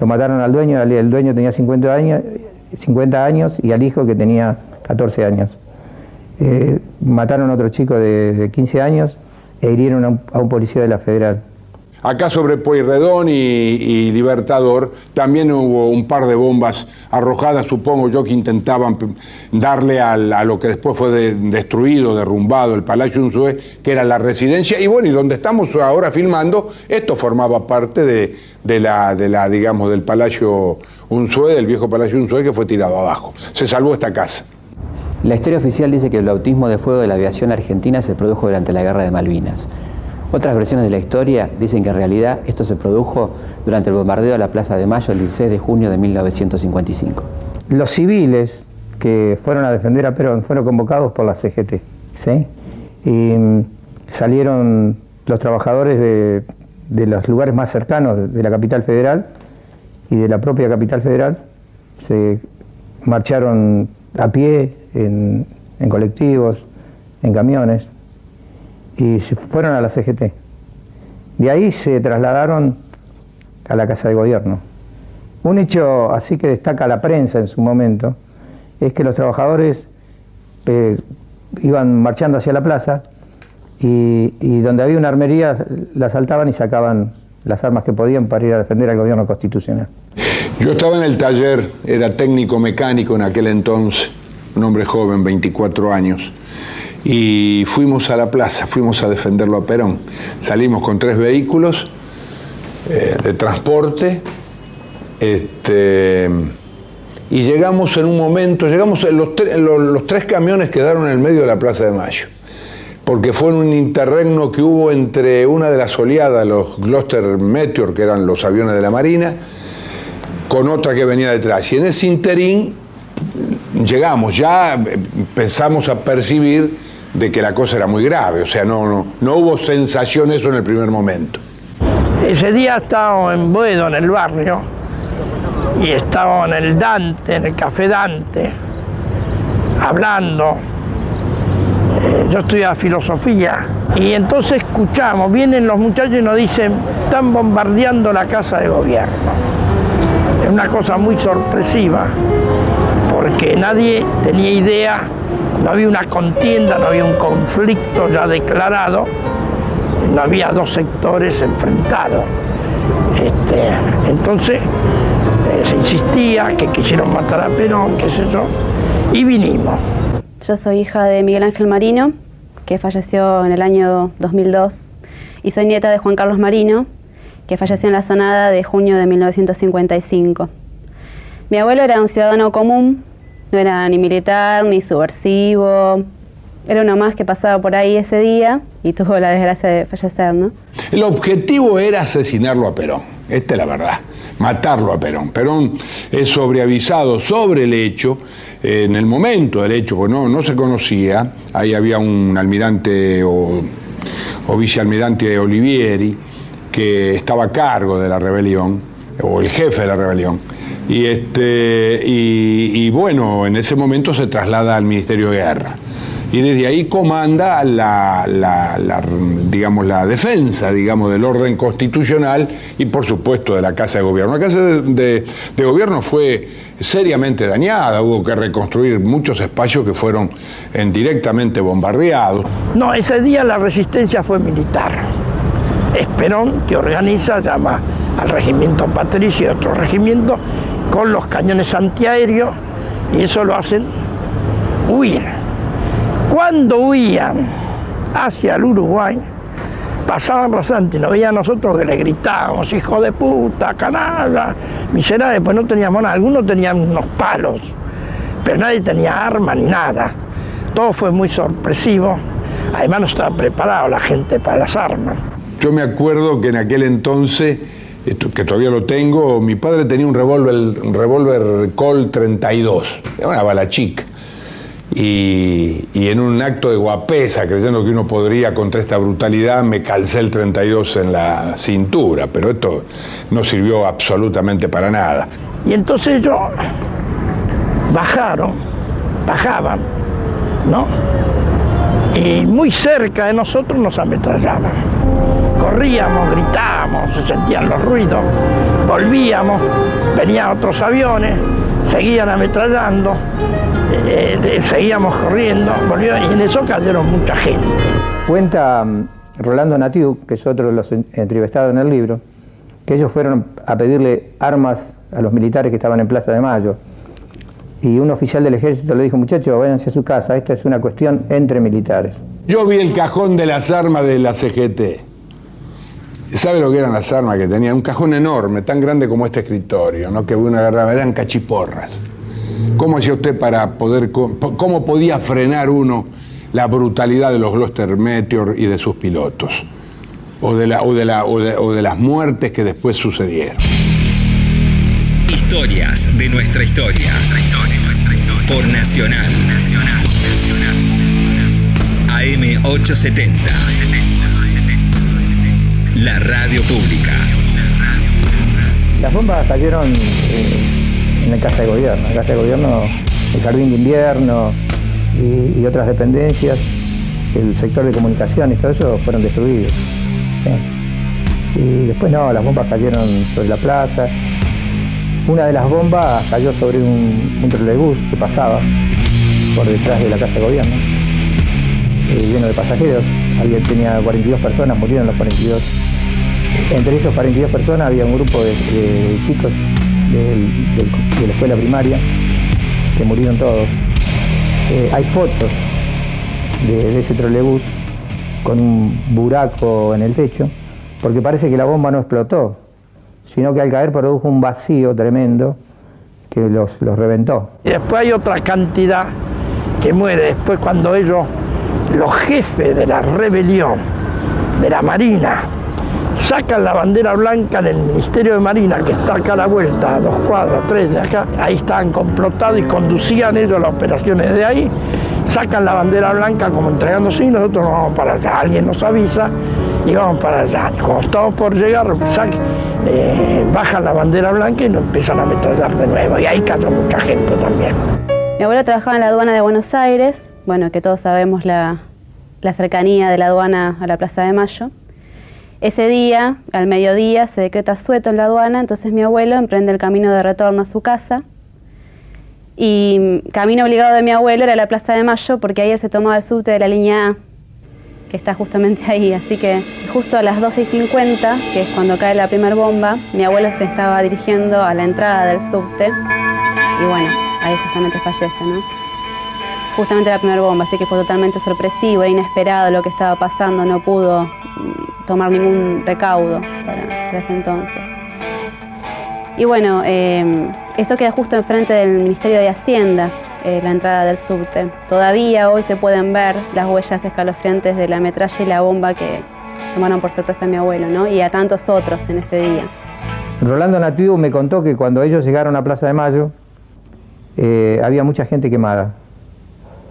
lo mataron al dueño, el, dueño tenía 50 años, 50 años y al hijo que tenía 14 años. Eh, mataron a otro chico de, de 15 años e hirieron a un, a un policía de la Federal. Acá sobre Pueyrredón y, Libertador también hubo un par de bombas arrojadas, supongo yo, que intentaban darle a lo que después fue de- destruido, derrumbado, el Palacio Unzué, que era la residencia. Y bueno, y donde estamos ahora filmando, esto formaba parte de, de la, de la, digamos, del Palacio Unzué, del viejo Palacio Unzué, que fue tirado abajo. Se salvó esta casa. La historia oficial dice que el bautismo de fuego de la aviación argentina se produjo durante la Guerra de Malvinas. Otras versiones de la historia dicen que en realidad esto se produjo durante el bombardeo a la Plaza de Mayo el 16 de junio de 1955. Los civiles que fueron a defender a Perón fueron convocados por la CGT, ¿sí? Y mm, salieron los trabajadores de, de los lugares más cercanos de la capital federal y de la propia capital federal, se marcharon a pie, en, en colectivos, en camiones, y se fueron a la CGT. De ahí se trasladaron a la Casa de Gobierno. Un hecho así que destaca la prensa en su momento es que los trabajadores eh, iban marchando hacia la plaza y, donde había una armería la asaltaban y sacaban las armas que podían para ir a defender al gobierno constitucional. Yo estaba en el taller, era técnico mecánico en aquel entonces, un hombre joven, 24 años, y fuimos a la plaza, fuimos a defenderlo a Perón. Salimos con tres vehículos eh, de transporte, este, y llegamos en un momento, llegamos, los, tre- los- los tres camiones quedaron en el medio de la Plaza de Mayo porque fue un interregno que hubo entre una de las oleadas, los Gloucester Meteor, que eran los aviones de la Marina, con otra que venía detrás. Y en ese interín llegamos, ya eh, empezamos a percibir de que la cosa era muy grave, o sea, no, no, no hubo sensación eso en el primer momento. Ese día estábamos en Boedo, en el barrio, y estábamos en el Dante, en el Café Dante, hablando. Eh, yo estudiaba filosofía y entonces escuchamos, vienen los muchachos y nos dicen, están bombardeando la casa de gobierno. Es una cosa muy sorpresiva, porque nadie tenía idea, no había una contienda, no había un conflicto ya declarado, no había dos sectores enfrentados. Este, entonces eh, se insistía que quisieron matar a Perón, qué sé yo, y vinimos. Yo soy hija de Miguel Ángel Marino, que falleció en el año 2002, y soy nieta de Juan Carlos Marino, que falleció en la sonada de junio de 1955. Mi abuelo era un ciudadano común, no era ni militar ni subversivo, era uno más que pasaba por ahí ese día y tuvo la desgracia de fallecer, ¿no? El objetivo era asesinarlo a Perón, esta es la verdad, matarlo a Perón. Perón es sobreavisado sobre el hecho, en el momento del hecho, porque no, se conocía, ahí había un almirante o, o vicealmirante Olivieri que estaba a cargo de la rebelión, o el jefe de la rebelión. Y, este, y, bueno, en ese momento se traslada al Ministerio de Guerra y desde ahí comanda la, la- digamos, la defensa digamos, del orden constitucional y por supuesto de la Casa de Gobierno. La Casa de, de- de Gobierno fue seriamente dañada, hubo que reconstruir muchos espacios que fueron en- directamente bombardeados. No, ese día la resistencia fue militar. Es Perón que organiza, llama al regimiento Patricio y otro regimiento con los cañones antiaéreos y eso lo hacen huir. Cuando huían hacia el Uruguay, pasaban rasante y nos veían nosotros que le gritábamos, hijo de puta, canalla, miserable, pues no teníamos nada. Algunos tenían unos palos, pero nadie tenía arma ni nada. Todo fue muy sorpresivo. Además no estaba preparado la gente para las armas. Yo me acuerdo que en aquel entonces, que todavía lo tengo, mi padre tenía un revólver, un revólver Colt 32, era una bala chica. Y, y en un acto de guapesa, creyendo que uno podría contra esta brutalidad, me calcé el 32 en la cintura, pero esto no sirvió absolutamente para nada. Y entonces ellos bajaron, bajaban, ¿no? Y muy cerca de nosotros nos ametrallaban. Corríamos, gritábamos, se sentían los ruidos, volvíamos, venían otros aviones, seguían ametrallando, eh, eh, seguíamos corriendo, volvíamos, y en eso cayeron mucha gente. Cuenta mm, Rolando Natiu, que es otro de los entrevistados en el libro, que ellos fueron a pedirle armas a los militares que estaban en Plaza de Mayo. Y un oficial del ejército le dijo, muchachos, váyanse a su casa, esta es una cuestión entre militares. Yo vi el cajón de las armas de la CGT. ¿Sabe lo que eran las armas que tenía? Un cajón enorme, tan grande como este escritorio, ¿no? que uno agarraba, eran cachiporras. ¿Cómo hacía usted para poder, cómo podía frenar uno la brutalidad de los Gloster Meteor y de sus pilotos? O de, las muertes que después sucedieron. Historias de nuestra historia. Por Nacional. Nacional. AM870. La radio pública. Las bombas cayeron eh, en la Casa de Gobierno. En la Casa de Gobierno, el Jardín de Invierno y, otras dependencias, el sector de comunicaciones, todo eso fueron destruidos. Y después no, las bombas cayeron sobre la plaza. Una de las bombas cayó sobre un, un trolebús que pasaba por detrás de la Casa de Gobierno, eh, lleno de pasajeros. Había, tenía 42 personas, murieron los 42. Entre esos 42 personas había un grupo de, chicos de la escuela primaria que murieron todos. Eh, hay fotos de, de ese trolebús con un buraco en el techo, porque parece que la bomba no explotó, sino que al caer produjo un vacío tremendo que los, los reventó. Y después hay otra cantidad que muere después cuando ellos, los jefes de la rebelión, de la Marina, sacan la bandera blanca en el Ministerio de Marina, que está acá a la vuelta, a dos cuadras, tres de acá, ahí estaban complotados y conducían ellos las operaciones de ahí, sacan la bandera blanca como entregándose y nosotros nos vamos para allá, alguien nos avisa y vamos para allá. Cuando estamos por llegar, eh, bajan la bandera blanca y nos empiezan a ametrallar de nuevo, y ahí cayó mucha gente también. Mi abuelo trabajaba en la aduana de Buenos Aires, bueno, que todos sabemos la, la cercanía de la aduana a la Plaza de Mayo. Ese día, al mediodía, se decreta sueto en la aduana, entonces mi abuelo emprende el camino de retorno a su casa. Y mm, camino obligado de mi abuelo era la Plaza de Mayo, porque él se tomaba el subte de la línea A, que está justamente ahí. Así que justo a las 12 y 50, que es cuando cae la primera bomba, mi abuelo se estaba dirigiendo a la entrada del subte. Y bueno, ahí justamente fallece, ¿no? Justamente la primera bomba, así que fue totalmente sorpresivo, era inesperado lo que estaba pasando, no pudo mm, tomar ningún recaudo para, ese entonces. Y bueno, eh, eso queda justo enfrente del Ministerio de Hacienda, eh, la entrada del subte. Todavía hoy se pueden ver las huellas escalofriantes de la metralla y la bomba que tomaron por sorpresa a mi abuelo, ¿no? Y a tantos otros en ese día. Rolando Nativo me contó que cuando ellos llegaron a Plaza de Mayo eh, había mucha gente quemada,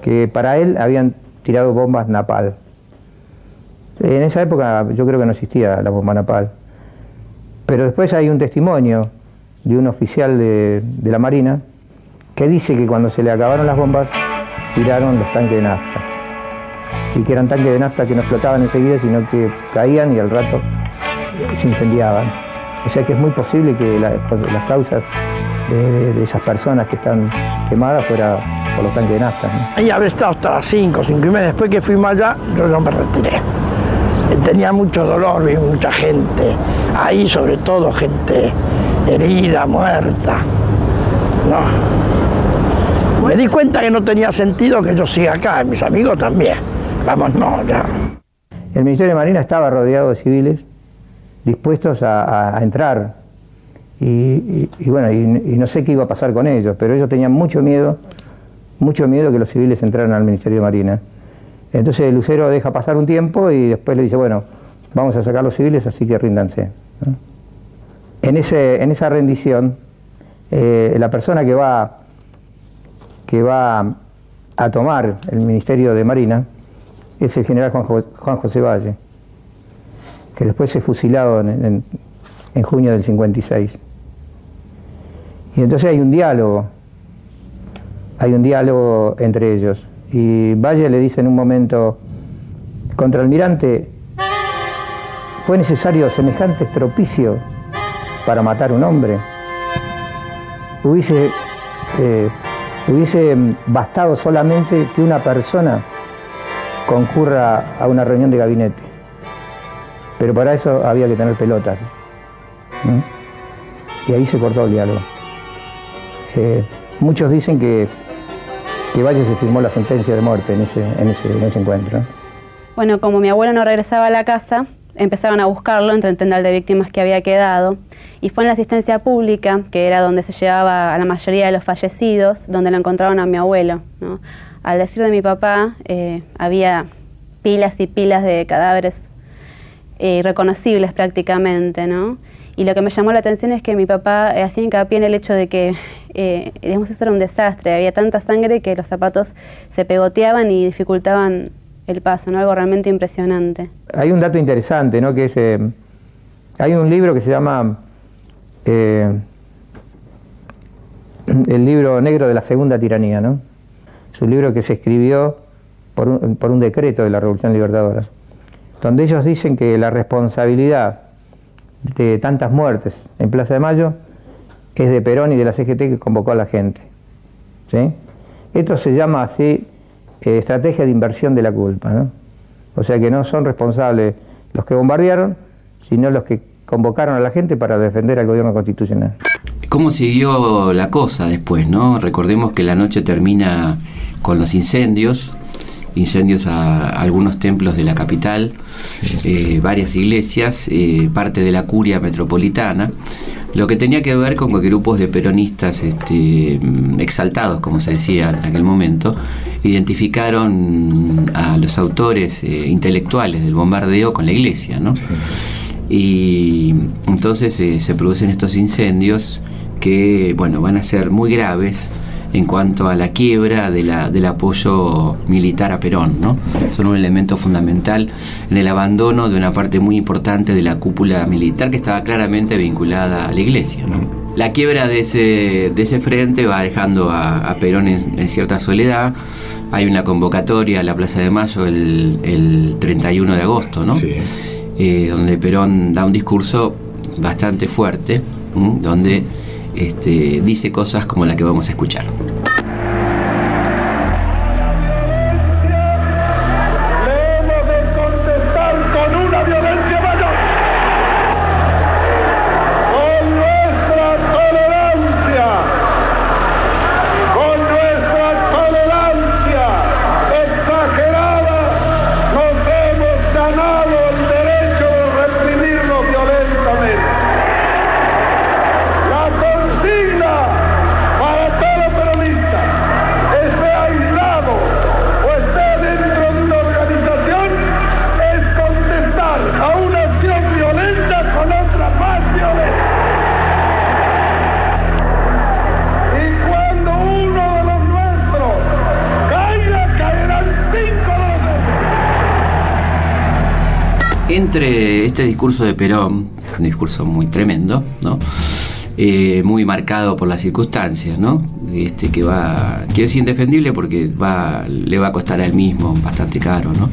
que para él habían tirado bombas napal. En esa época yo creo que no existía la bomba napal. Pero después hay un testimonio de un oficial de, la Marina que dice que cuando se le acabaron las bombas tiraron los tanques de nafta. Y que eran tanques de nafta que no explotaban enseguida, sino que caían y al rato se incendiaban. O sea que es muy posible que las, causas de, de- de esas personas que están quemadas fuera por los tanques de nafta. ¿no? Ahí habré estado hasta las 5, 5 y media. Después que fuimos allá, yo no me retiré. Eh, Tenía mucho dolor, vi mucha gente. Ahí, sobre todo, gente herida, muerta. No. Me di cuenta que no tenía sentido que yo siga acá, mis amigos también. Vamos, no, ya. El Ministerio de Marina estaba rodeado de civiles dispuestos a, a- a entrar. Y, y- y bueno, y, y no sé qué iba a pasar con ellos, pero ellos tenían mucho miedo, mucho miedo que los civiles entraran al Ministerio de Marina. Entonces Lucero deja pasar un tiempo y después le dice, bueno, vamos a sacar los civiles, así que ríndanse. En, ese, en esa rendición, eh, la persona que va, que va a tomar el Ministerio de Marina es el general Juan, Jo- Juan José Valle, que después se fusilado en- en junio del 56. Y entonces hay un diálogo, hay un diálogo entre ellos. Y Valle le dice en un momento, contraalmirante, ¿fue necesario semejante estropicio para matar un hombre? Hubiese, eh, hubiese bastado solamente que una persona concurra a una reunión de gabinete. pero para eso había que tener pelotas. Y ahí se cortó el diálogo. Eh, muchos dicen que, que Valle se firmó la sentencia de muerte en ese, en ese, en ese encuentro. Bueno, como mi abuelo no regresaba a la casa, empezaron a buscarlo entre el tendal de víctimas que había quedado. Y fue en la asistencia pública, que era donde se llevaba a la mayoría de los fallecidos, donde lo encontraron a mi abuelo. ¿no? Al decir de mi papá, eh, había pilas y pilas de cadáveres eh, irreconocibles prácticamente, ¿no? Y lo que me llamó la atención es que mi papá eh, hacía hincapié en el hecho de que, eh, digamos, eso era un desastre. Había tanta sangre que los zapatos se pegoteaban y dificultaban el paso, ¿no? Algo realmente impresionante. Hay un dato interesante, ¿no? Que eh, hay un libro que se llama eh, El libro negro de la segunda tiranía, ¿no? Es un libro que se escribió por un decreto de la Revolución Libertadora, donde ellos dicen que la responsabilidad de tantas muertes en Plaza de Mayo es de Perón y de la CGT que convocó a la gente. ¿sí? Esto se llama así eh, estrategia de inversión de la culpa. ¿no? O sea que no son responsables los que bombardearon, sino los que convocaron a la gente para defender al gobierno constitucional. ¿Cómo siguió la cosa después, no? Recordemos que la noche termina con los incendios, incendios a algunos templos de la capital, eh, varias iglesias, eh, parte de la curia metropolitana, lo que tenía que ver con que grupos de peronistas este, mm, exaltados, como se decía en aquel momento, identificaron a los autores eh, intelectuales del bombardeo con la iglesia, ¿no? Y entonces se producen estos incendios que, bueno, van a ser muy graves en cuanto a la quiebra de la- del apoyo militar a Perón, ¿no? Son un elemento fundamental en el abandono de una parte muy importante de la cúpula militar que estaba claramente vinculada a la iglesia, ¿no? La quiebra de ese, de ese frente va dejando a, a Perón en, en cierta soledad. Hay una convocatoria a la Plaza de Mayo el, el 31 de agosto, ¿no? Eh, donde Perón da un discurso bastante fuerte, ¿m? donde este, dice cosas como la que vamos a escuchar. Entre este discurso de Perón, un discurso muy tremendo, ¿no? Eh, muy marcado por las circunstancias, ¿no? Este, que va, que es indefendible porque le va a costar a él mismo bastante caro, ¿no?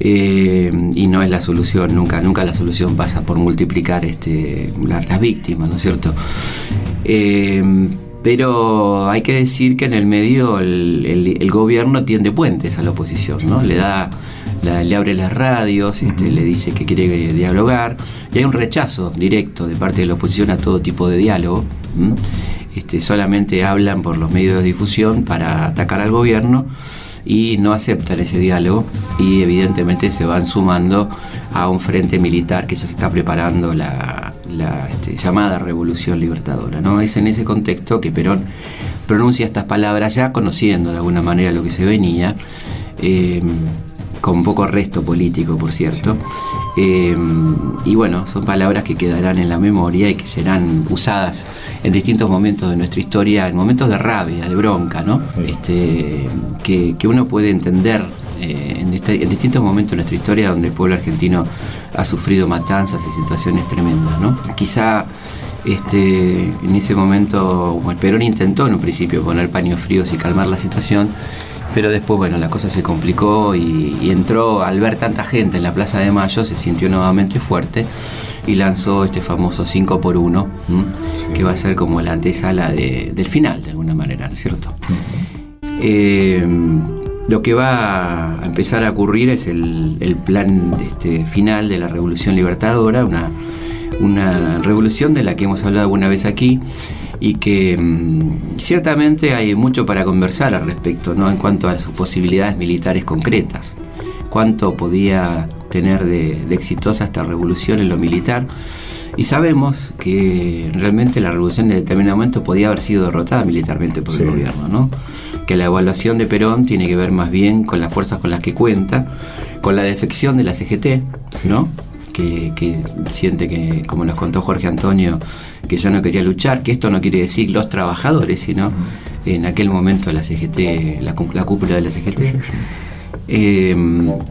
Eh, y no es la solución, nunca, nunca la solución pasa por multiplicar este, la- las víctimas, ¿no es cierto? Eh, pero hay que decir que en el medio el, el- el gobierno tiende puentes a la oposición, ¿no? Le da, la- le abre las radios, este, le dice que quiere dialogar, y hay un rechazo directo de parte de la oposición a todo tipo de diálogo. ¿m? Este, solamente hablan por los medios de difusión para atacar al gobierno y no aceptan ese diálogo y evidentemente se van sumando a un frente militar que ya se está preparando la, la, este, llamada revolución libertadora. ¿no? Es en ese contexto que Perón pronuncia estas palabras ya conociendo de alguna manera lo que se venía, eh, con poco resto político, por cierto. Eh, y bueno, son palabras que quedarán en la memoria y que serán usadas en distintos momentos de nuestra historia, en momentos de rabia, de bronca, ¿no? Este, que, que uno puede entender eh, en, este- en distintos momentos de nuestra historia donde el pueblo argentino ha sufrido matanzas y situaciones tremendas, ¿no? Quizá este, en ese momento, bueno, Perón intentó en un principio poner paños fríos y calmar la situación, pero después, bueno, la cosa se complicó y, y entró, al ver tanta gente en la Plaza de Mayo, se sintió nuevamente fuerte y lanzó este famoso 5 por 1 que va a ser como la antesala de- del final, de alguna manera, ¿no es cierto? Eh, lo que va a empezar a ocurrir es el, el plan este, final de la Revolución Libertadora, una, una revolución de la que hemos hablado alguna vez aquí y que mm, ciertamente hay mucho para conversar al respecto, ¿no? en cuanto a sus posibilidades militares concretas. Cuánto podía tener de, de exitosa esta revolución en lo militar. Y sabemos que realmente la revolución en determinado momento podía haber sido derrotada militarmente por el gobierno, ¿no? Que la evaluación de Perón tiene que ver más bien con las fuerzas con las que cuenta, con la defección de la CGT, ¿no? Que, que siente que, como nos contó Jorge Antonio, que ya no quería luchar, que esto no quiere decir los trabajadores, sino en aquel momento la CGT, la, la cúpula de la CGT. Eh,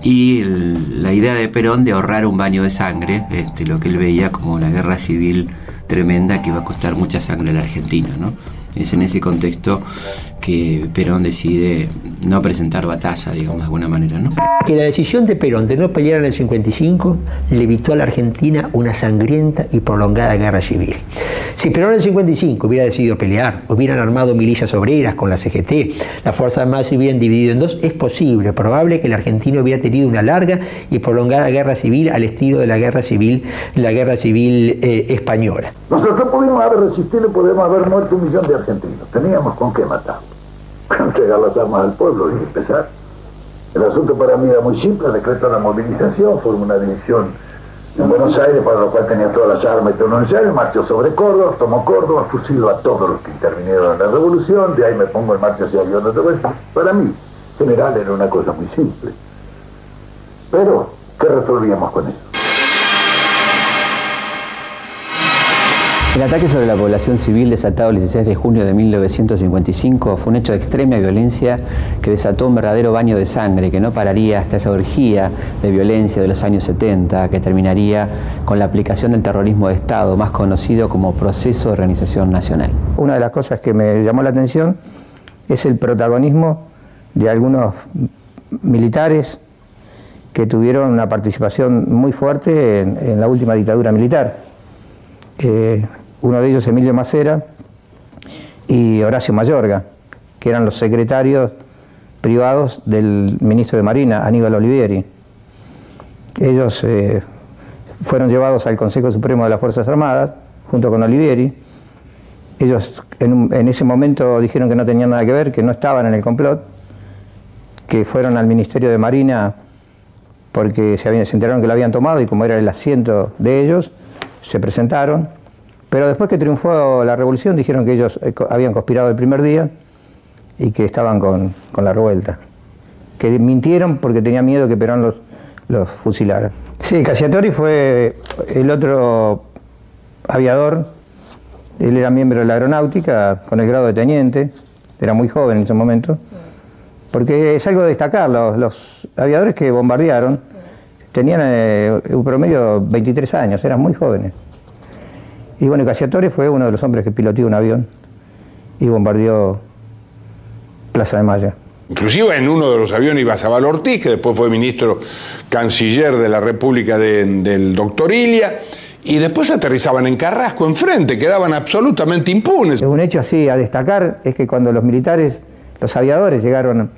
y el- la idea de Perón de ahorrar un baño de sangre, este, lo que él veía como una guerra civil tremenda que iba a costar mucha sangre a la Argentina. ¿no? Es en ese contexto que Perón decide no presentar batalla, digamos, de alguna manera. ¿no? Que la decisión de Perón de no pelear en el 55 le evitó a la Argentina una sangrienta y prolongada guerra civil. Si Perón en el 55 hubiera decidido pelear, hubieran armado milicias obreras con la CGT, las Fuerzas Armadas se hubieran dividido en dos, es posible, probable que la Argentina hubiera tenido una larga y prolongada guerra civil al estilo de la guerra civil, la guerra civil eh, española. Nosotros pudimos haber resistido y podemos haber muerto un millón de argentinos. Teníamos con qué matar. Entregar las armas al pueblo y empezar. El asunto para mí era muy simple, decreto la movilización, formó una división en Buenos Aires, para lo cual tenía todas las armas y todo lo marchó sobre Córdoba, tomó Córdoba, fusiló a todos los que intervinieron en la revolución, de ahí me pongo en marcha hacia Guión de Oeste. Para mí, general, era una cosa muy simple. Pero, ¿qué resolvíamos con eso? El ataque sobre la población civil desatado el 16 de junio de 1955 fue un hecho de extrema violencia que desató un verdadero baño de sangre que no pararía hasta esa orgía de violencia de los años 70 que terminaría con la aplicación del terrorismo de Estado, más conocido como Proceso de Organización Nacional. Una de las cosas que me llamó la atención es el protagonismo de algunos militares que tuvieron una participación muy fuerte en, la última dictadura militar. Eh, uno de ellos, Emilio Macera, y Horacio Mayorga, que eran los secretarios privados del ministro de Marina, Aníbal Olivieri. Ellos eh, fueron llevados al Consejo Supremo de las Fuerzas Armadas, junto con Olivieri. Ellos en, ese momento dijeron que no tenían nada que ver, que no estaban en el complot, que fueron al Ministerio de Marina porque se, habían- se enteraron que lo habían tomado y como era el asiento de ellos, se presentaron. Pero después que triunfó la revolución dijeron que ellos eh, habían conspirado el primer día y que estaban con, con la revuelta. Que mintieron porque tenían miedo que Perón los, los fusilara. Sí, Cacciatori fue el otro aviador. Él era miembro de la aeronáutica con el grado de teniente. Era muy joven en ese momento. Porque es algo de destacar, los, los aviadores que bombardearon tenían eh, un promedio de 23 años, eran muy jóvenes. Y bueno, Cacciatore fue uno de los hombres que piloteó un avión y bombardeó Plaza de Mayo. Inclusive en uno de los aviones iba Zabal Ortiz, que después fue ministro canciller de la República de- del doctor Ilia, y después aterrizaban en Carrasco, enfrente, quedaban absolutamente impunes. Un hecho así a destacar es que cuando los militares, los aviadores llegaron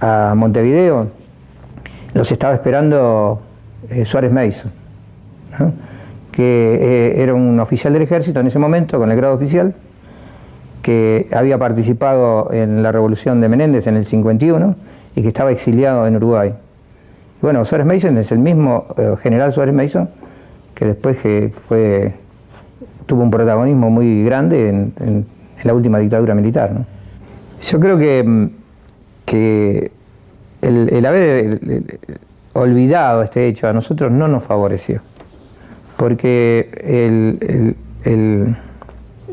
a Montevideo, los estaba esperando eh, Suárez Mason, ¿no? Que eh, era un oficial del ejército en ese momento, con el grado oficial, que había participado en la revolución de Menéndez en el 51 y que estaba exiliado en Uruguay. Bueno, Suárez Mason es el mismo eh, general Suárez Mason que después que fue, tuvo un protagonismo muy grande en, la última dictadura militar. Yo creo que, mm, que el, haber olvidado este hecho a nosotros no nos favoreció, porque el, el- el-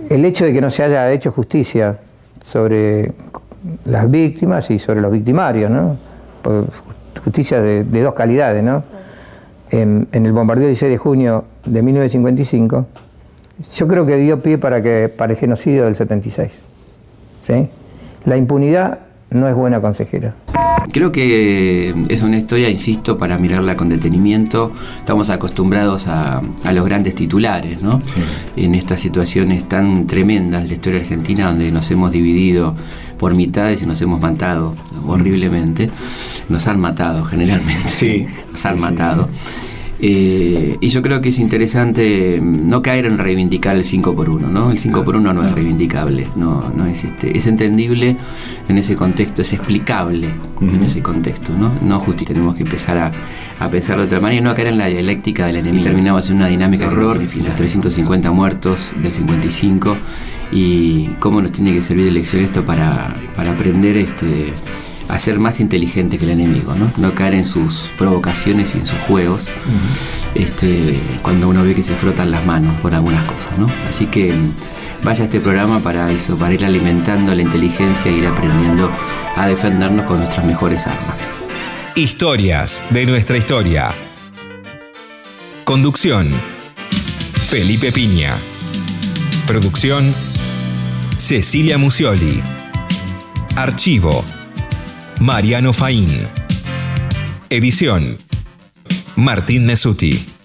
el hecho de que no se haya hecho justicia sobre las víctimas y sobre los victimarios, ¿no? Justicia de, dos calidades, ¿no? En, en el bombardeo del 16 de junio de 1955, yo creo que dio pie para, que, para el genocidio del 76. ¿sí? La impunidad no es buena consejera. Creo que es una historia, insisto, para mirarla con detenimiento. Estamos acostumbrados a, a los grandes titulares, ¿no? En estas situaciones tan tremendas de la historia argentina donde nos hemos dividido por mitades y nos hemos matado horriblemente. Nos han matado generalmente. Sí. Nos han matado. Eh, y yo creo que es interesante mm, no caer en reivindicar el 5 por 1 ¿no? El 5 por 1 no es reivindicable, no, no es este, es entendible en ese contexto, es explicable en ese contexto, ¿no? No justi tenemos que empezar a, a pensar de otra manera y no caer en la dialéctica del enemigo. Y terminamos en una dinámica de horror, los 350 muertos del 55 y cómo nos tiene que servir de lección esto para, para aprender este a ser más inteligente que el enemigo, ¿no? No caer en sus provocaciones y en sus juegos, este, cuando uno ve que se frotan las manos por algunas cosas, ¿no? Así que mm, vaya a este programa para eso, para ir alimentando la inteligencia e ir aprendiendo a defendernos con nuestras mejores armas. Historias de nuestra historia. Conducción. Felipe Piña. Producción. Cecilia Musioli. Archivo. Mariano Faín. Edición. Martín Mesuti.